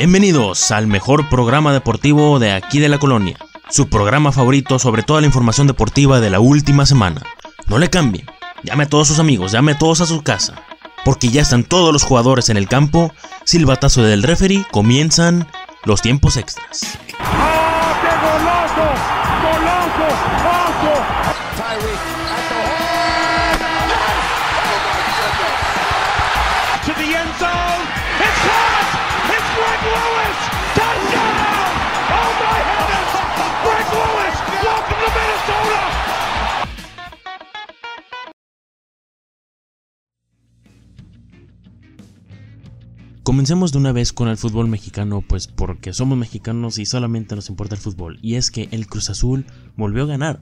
Bienvenidos al mejor programa deportivo de aquí de la colonia, su programa favorito sobre toda la información deportiva de la última semana. No le cambien, llame a todos sus amigos, llame a todos a su casa, porque ya están todos los jugadores en el campo, silbatazo del referee, comienzan los tiempos extras. ¡Ah, qué golazo! ¡Golazo! ¡Golazo! Comencemos de una vez con el fútbol mexicano, pues porque somos mexicanos y solamente nos importa el fútbol. Y es que el Cruz Azul volvió a ganar.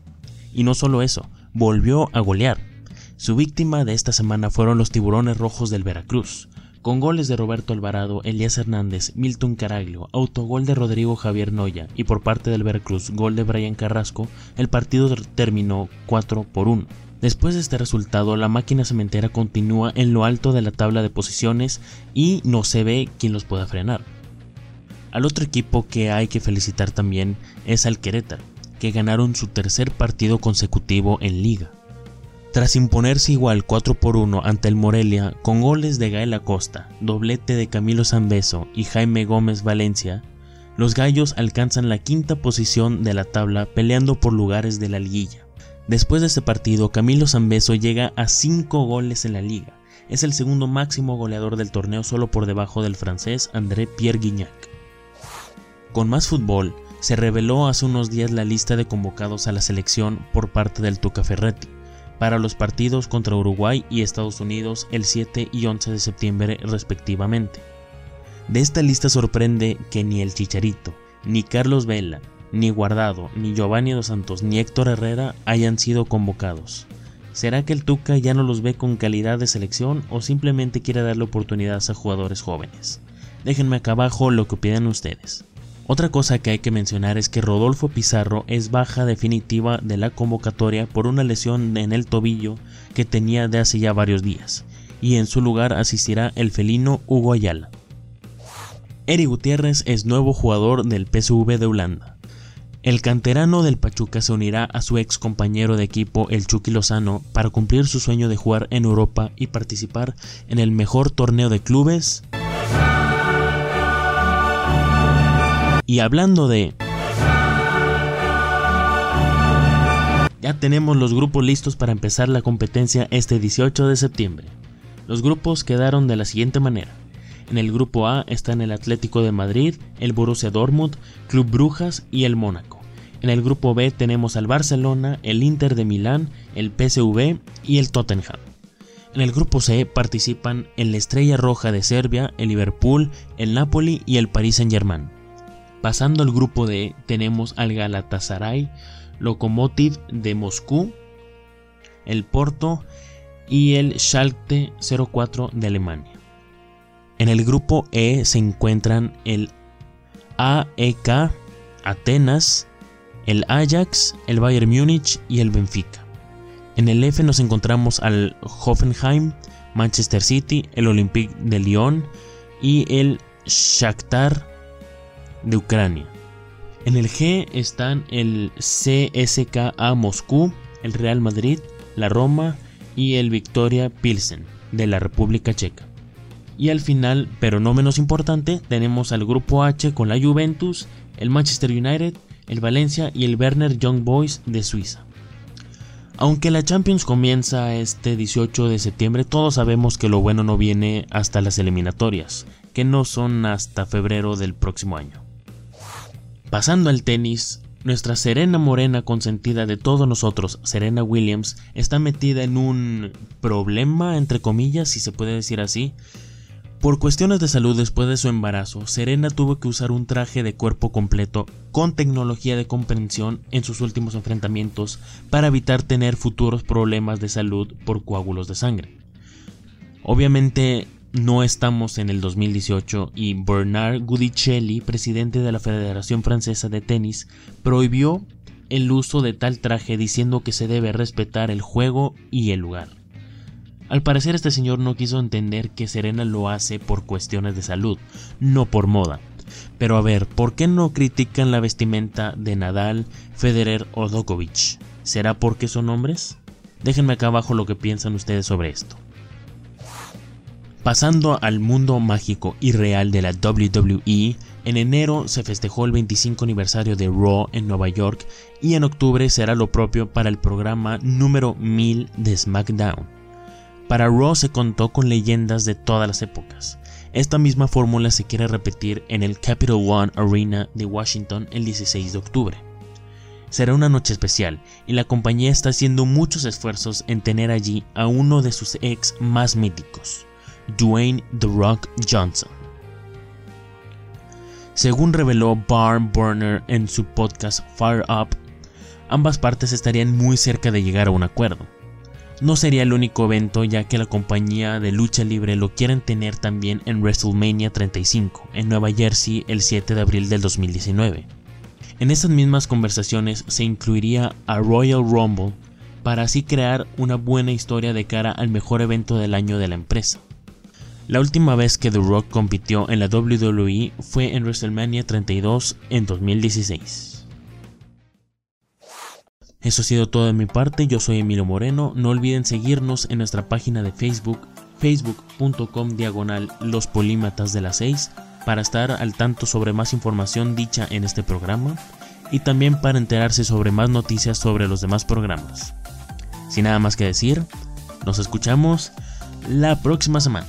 Y no solo eso, volvió a golear. Su víctima de esta semana fueron los tiburones rojos del Veracruz, con goles de Roberto Alvarado, Elías Hernández, Milton Caraglio, autogol de Rodrigo Javier Noya y por parte del Veracruz gol de Brian Carrasco, el partido terminó 4 por 1. Después de este resultado, la máquina cementera continúa en lo alto de la tabla de posiciones y no se ve quién los pueda frenar. Al otro equipo que hay que felicitar también es al Querétaro, que ganaron su tercer partido consecutivo en liga. Tras imponerse igual 4 por 1 ante el Morelia con goles de Gael Acosta, doblete de Camilo Zambeso y Jaime Gómez Valencia, los gallos alcanzan la quinta posición de la tabla peleando por lugares de la liguilla. Después de este partido, Camilo Zambeso llega a 5 goles en la liga. Es el segundo máximo goleador del torneo solo por debajo del francés André Pierre Guignac. Con más fútbol, se reveló hace unos días la lista de convocados a la selección por parte del Tuca Ferretti para los partidos contra Uruguay y Estados Unidos el 7 y 11 de septiembre respectivamente. De esta lista sorprende que ni el Chicharito, ni Carlos Vela, ni Guardado, ni Giovanni Dos Santos, ni Héctor Herrera hayan sido convocados. ¿Será que el Tuca ya no los ve con calidad de selección o simplemente quiere darle oportunidades a jugadores jóvenes? Déjenme acá abajo lo que opinan ustedes. Otra cosa que hay que mencionar es que Rodolfo Pizarro es baja definitiva de la convocatoria por una lesión en el tobillo que tenía de hace ya varios días, y en su lugar asistirá el felino Hugo Ayala. Eri Gutiérrez es nuevo jugador del PSV de Holanda. El canterano del Pachuca se unirá a su ex compañero de equipo, el Chucky Lozano, para cumplir su sueño de jugar en Europa y participar en el mejor torneo de clubes. Y hablando de... Ya tenemos los grupos listos para empezar la competencia este 18 de septiembre. Los grupos quedaron de la siguiente manera. En el grupo A están el Atlético de Madrid, el Borussia Dortmund, Club Brujas y el Mónaco. En el grupo B tenemos al Barcelona, el Inter de Milán, el PSV y el Tottenham. En el grupo C participan el Estrella Roja de Serbia, el Liverpool, el Napoli y el Paris Saint-Germain. Pasando al grupo D tenemos al Galatasaray, Lokomotiv de Moscú, el Porto y el Schalke 04 de Alemania. En el grupo E se encuentran el AEK, Atenas, el Ajax, el Bayern Múnich y el Benfica. En el F nos encontramos al Hoffenheim, Manchester City, el Olympique de Lyon y el Shakhtar de Ucrania. En el G están el CSKA Moscú, el Real Madrid, la Roma y el Victoria Pilsen de la República Checa. Y al final, pero no menos importante, tenemos al grupo H con la Juventus, el Manchester United, el Valencia y el Werner Young Boys de Suiza. Aunque la Champions comienza este 18 de septiembre, todos sabemos que lo bueno no viene hasta las eliminatorias, que no son hasta febrero del próximo año. Pasando al tenis, nuestra Serena Morena consentida de todos nosotros, Serena Williams, está metida en un problema, entre comillas, si se puede decir así. Por cuestiones de salud después de su embarazo, Serena tuvo que usar un traje de cuerpo completo con tecnología de comprensión en sus últimos enfrentamientos para evitar tener futuros problemas de salud por coágulos de sangre. Obviamente no estamos en el 2018 y Bernard Gudicelli, presidente de la Federación Francesa de Tenis, prohibió el uso de tal traje diciendo que se debe respetar el juego y el lugar. Al parecer este señor no quiso entender que Serena lo hace por cuestiones de salud, no por moda. Pero a ver, ¿por qué no critican la vestimenta de Nadal, Federer o Djokovic? ¿Será porque son hombres? Déjenme acá abajo lo que piensan ustedes sobre esto. Pasando al mundo mágico y real de la WWE, en enero se festejó el 25 aniversario de Raw en Nueva York y en octubre será lo propio para el programa número 1000 de SmackDown. Para Raw se contó con leyendas de todas las épocas. Esta misma fórmula se quiere repetir en el Capital One Arena de Washington el 16 de octubre. Será una noche especial y la compañía está haciendo muchos esfuerzos en tener allí a uno de sus ex más míticos, Dwayne The Rock Johnson. Según reveló Barn Burner en su podcast Fire Up, ambas partes estarían muy cerca de llegar a un acuerdo. No sería el único evento ya que la compañía de lucha libre lo quieren tener también en WrestleMania 35 en Nueva Jersey el 7 de abril del 2019. En estas mismas conversaciones se incluiría a Royal Rumble para así crear una buena historia de cara al mejor evento del año de la empresa. La última vez que The Rock compitió en la WWE fue en WrestleMania 32 en 2016. Eso ha sido todo de mi parte, yo soy Emilio Moreno, no olviden seguirnos en nuestra página de Facebook, facebook.com diagonal los polímatas de las 6, para estar al tanto sobre más información dicha en este programa y también para enterarse sobre más noticias sobre los demás programas. Sin nada más que decir, nos escuchamos la próxima semana.